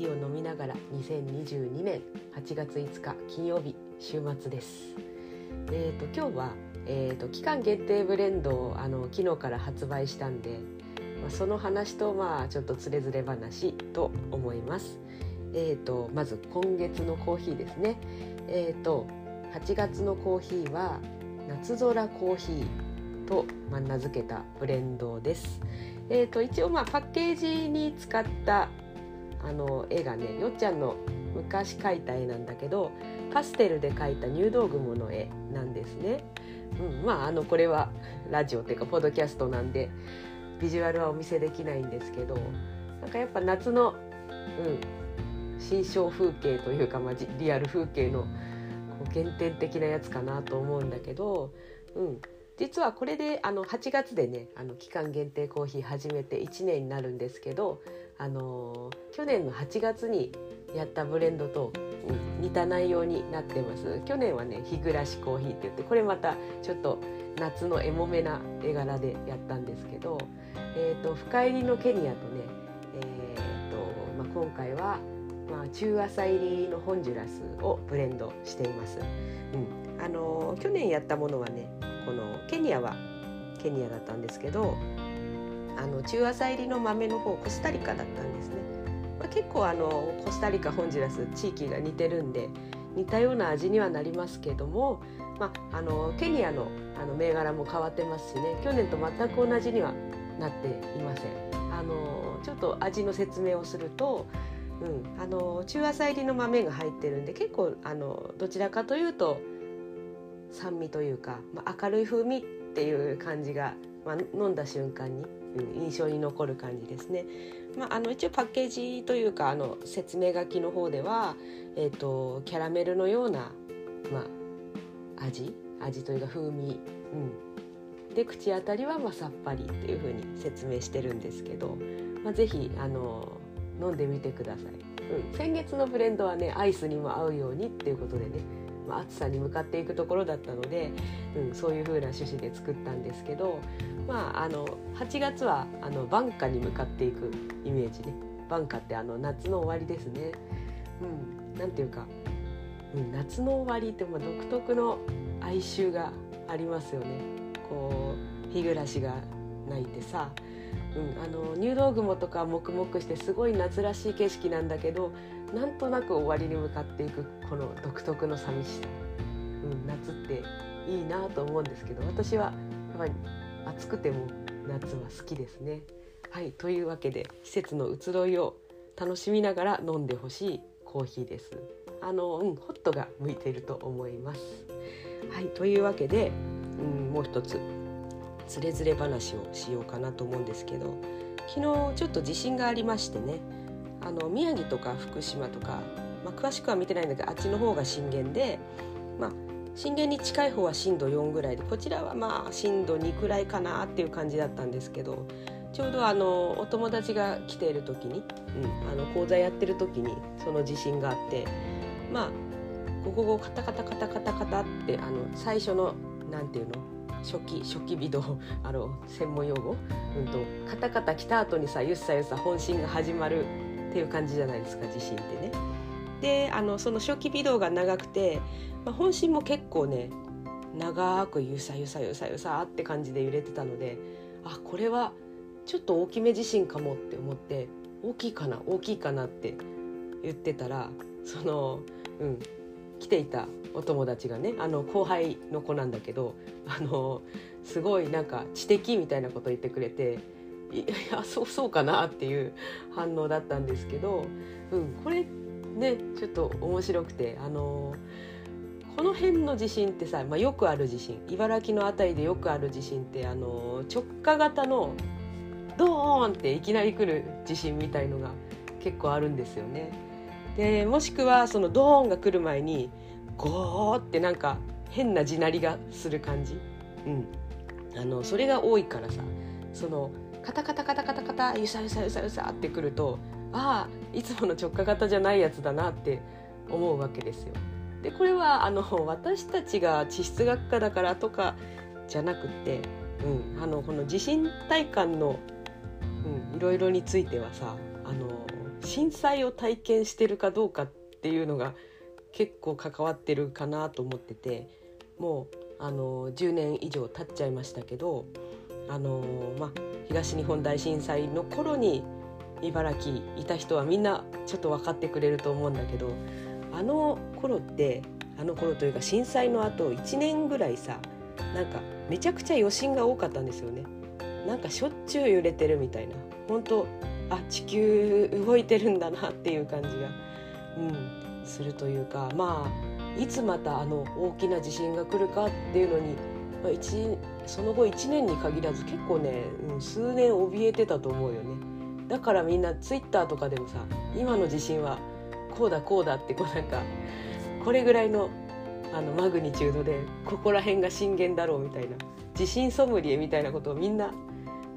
ヒーを飲みながら2022年8月5日金曜日週末です。えー、と今日は、えー、と期間限定ブレンドをあの昨日から発売したんで、まあ、その話とまあちょっとつれづれ話と思います。えー、とまず今月のコーヒーですね。えー、と8月のコーヒーは夏空コーヒーと、まあ、名付けたブレンドです。えー、と一応まあパッケージに使ったあの絵がねよっちゃんの昔描いた絵なんだけどパステルで描いた入道雲の絵なんですね。うん、まああのこれはラジオっていうかポッドキャストなんでビジュアルはお見せできないんですけどなんかやっぱ夏の、うん、新象風景というか、まあ、リアル風景のこう原点的なやつかなと思うんだけど、うん、実はこれであの8月でねあの期間限定コーヒー始めて1年になるんですけど、あのー去年の8月にやったブレンドと、うん。似た内容になってます。去年はね日暮らしコーヒーって言ってこれまたちょっと夏のエモめな絵柄でやったんですけど、えー、と深入りのケニアとね、えーとまあ、今回は、まあ、中朝入りのホンジュラスをブレンドしています。うん。あのー去年やったものはねこのケニアはケニアだったんですけどあの中朝入りの豆の方コスタリカだったんですね。まあ、結構あのコスタリカホンジュラス地域が似てるんで似たような味にはなりますけども、まあ、あのケニアのあの銘柄も変わってますしね去年と全く同じにはなっていません。あのちょっと味の説明をすると、うん、あの中朝入りの豆が入ってるんで結構あのどちらかというと酸味というか、まあ、明るい風味っていう感じが、まあ、飲んだ瞬間に、印象に残る感じですね。まあ、あの一応パッケージというかあの説明書きの方では、えー、とキャラメルのような、まあ、味？味というか風味、うん、で口当たりはまあさっぱりっていう風に説明してるんですけど、まあ、ぜひあの飲んでみてください、うん、先月のブレンドはねアイスにも合うようにっていうことでね、まあ、暑さに向かっていくところだったので、うん、そういう風な趣旨で作ったんですけどまあ、あの8月はあの晩夏に向かっていくイメージね晩夏ってあの夏の終わりですね。うん、なんていうか、うん、夏の終わりってまあ独特の哀愁がありますよね。こう日暮らしが泣いてさ、うん、あの入道雲とか黙々してすごい夏らしい景色なんだけどなんとなく終わりに向かっていくこの独特の寂しさ、うん、夏っていいなと思うんですけど私はやっぱり暑くても夏は好きですね。はいというわけで季節の移ろいを楽しみながら飲んでほしいコーヒーです。あのうんホットが向いていると思います。はいというわけで、うん、もう一つつれづれ話をしようかなと思うんですけど昨日ちょっと地震がありましてねあの宮城とか福島とか、まあ、詳しくは見てないんだけどあっちの方が震源で、まあ、震源に近い方は震度4ぐらいでこちらはまあ震度2くらいかなっていう感じだったんですけどちょうどあのお友達が来ている時に、うん、あの講座やってる時にその地震があってまあここをカタカタカタカタカタってあの最初のなんていうの？初期初期微動 あの専門用語、うんと、カタカタ来た後にさゆっさゆっさ本震が始まるっていう感じじゃないですか地震ってね。であのその初期微動が長くて、まあ、本震も結構ね長くゆさゆさゆさゆさって感じで揺れてたのであこれはちょっと大きめ地震かもって思って大きいかな大きいかなって言ってたらそのうん来ていたお友達がねあの後輩の子なんだけどあのすごいなんか知的みたいなこと言ってくれていやそうそうかなっていう反応だったんですけど、うん、これねちょっと面白くてあのこの辺の地震ってさ、まあ、よくある地震茨城の辺りでよくある地震ってあの直下型のドーンっていきなり来る地震みたいのが結構あるんですよね。でもしくはそのドーンが来る前にゴーってなんか変な地鳴りがする感じ、うん、あのそれが多いからさ。そのカタカタカタカタカタゆさゆさゆさゆさってくるとああいつもの直下型じゃないやつだなって思うわけですよ。でこれはあの私たちが地質学科だからとかじゃなくて、うん、あのこの地震体感の、うん、いろいろについてはさあの震災を体験してるかどうかっていうのが結構関わってるかなと思っててもうあの10年以上経っちゃいましたけどあの、ま、東日本大震災の頃に茨城いた人はみんなちょっと分かってくれると思うんだけどあの頃ってあの頃というか震災のあと1年ぐらいさなんかめちゃくちゃ余震が多かったんですよね。なんかしょっちゅう揺れてるみたいな本当あ地球動いてるんだなっていう感じが、うん、するというかまあいつまたあの大きな地震が来るかっていうのに、まあ、一その後1年に限らず結構ね、うん、数年怯えてたと思うよね。だからみんなツイッターとかでもさ今の地震はこうだこうだってこうなんかこれぐらいのあのマグニチュードでここら辺が震源だろうみたいな地震ソムリエみたいなことをみんな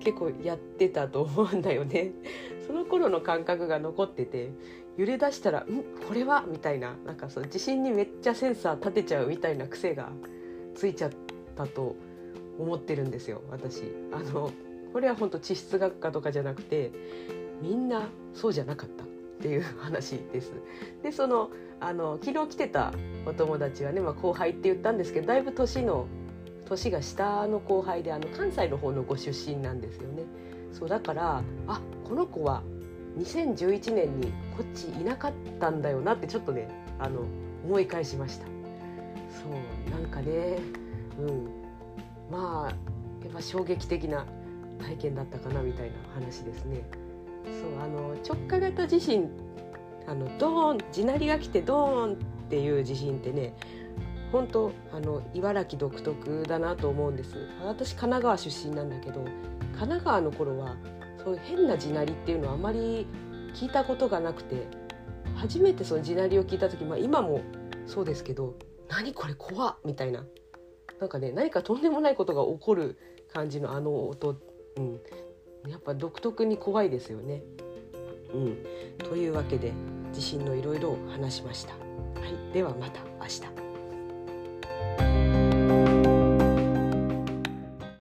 結構やってたと思うんだよね。その頃の感覚が残ってて揺れ出したら「んこれは?」みたいななんかその地震にめっちゃセンサー立てちゃうみたいな癖がついちゃったと思ってるんですよ私。あのこれは本当地質学科とかじゃなくてみんなそうじゃなかったっていう話です。でそのあの昨日来てたお友達はね、まあ、後輩って言ったんですけどだいぶ年の年が下の後輩であの関西の方のご出身なんですよね。そうだからあこの子は2011年にこっちいなかったんだよなってちょっとねあの思い返しました。そうなんかねうんまあやっぱ衝撃的な体験だったかなみたいな話ですね。そうあの直下型地震あのドーン地鳴りが来てドーンっていう地震ってね本当あの茨城独特だなと思うんです私神奈川出身なんだけど神奈川の頃はそういう変な地鳴りっていうのはあまり聞いたことがなくて初めてその地鳴りを聞いた時、まあ、今もそうですけど「何これ怖っ!」みたいななんかね何かとんでもないことが起こる感じのあの音、うん、やっぱ独特に怖いですよね。うん、というわけで地震のいろいろ話しました。はい、ではまた明日。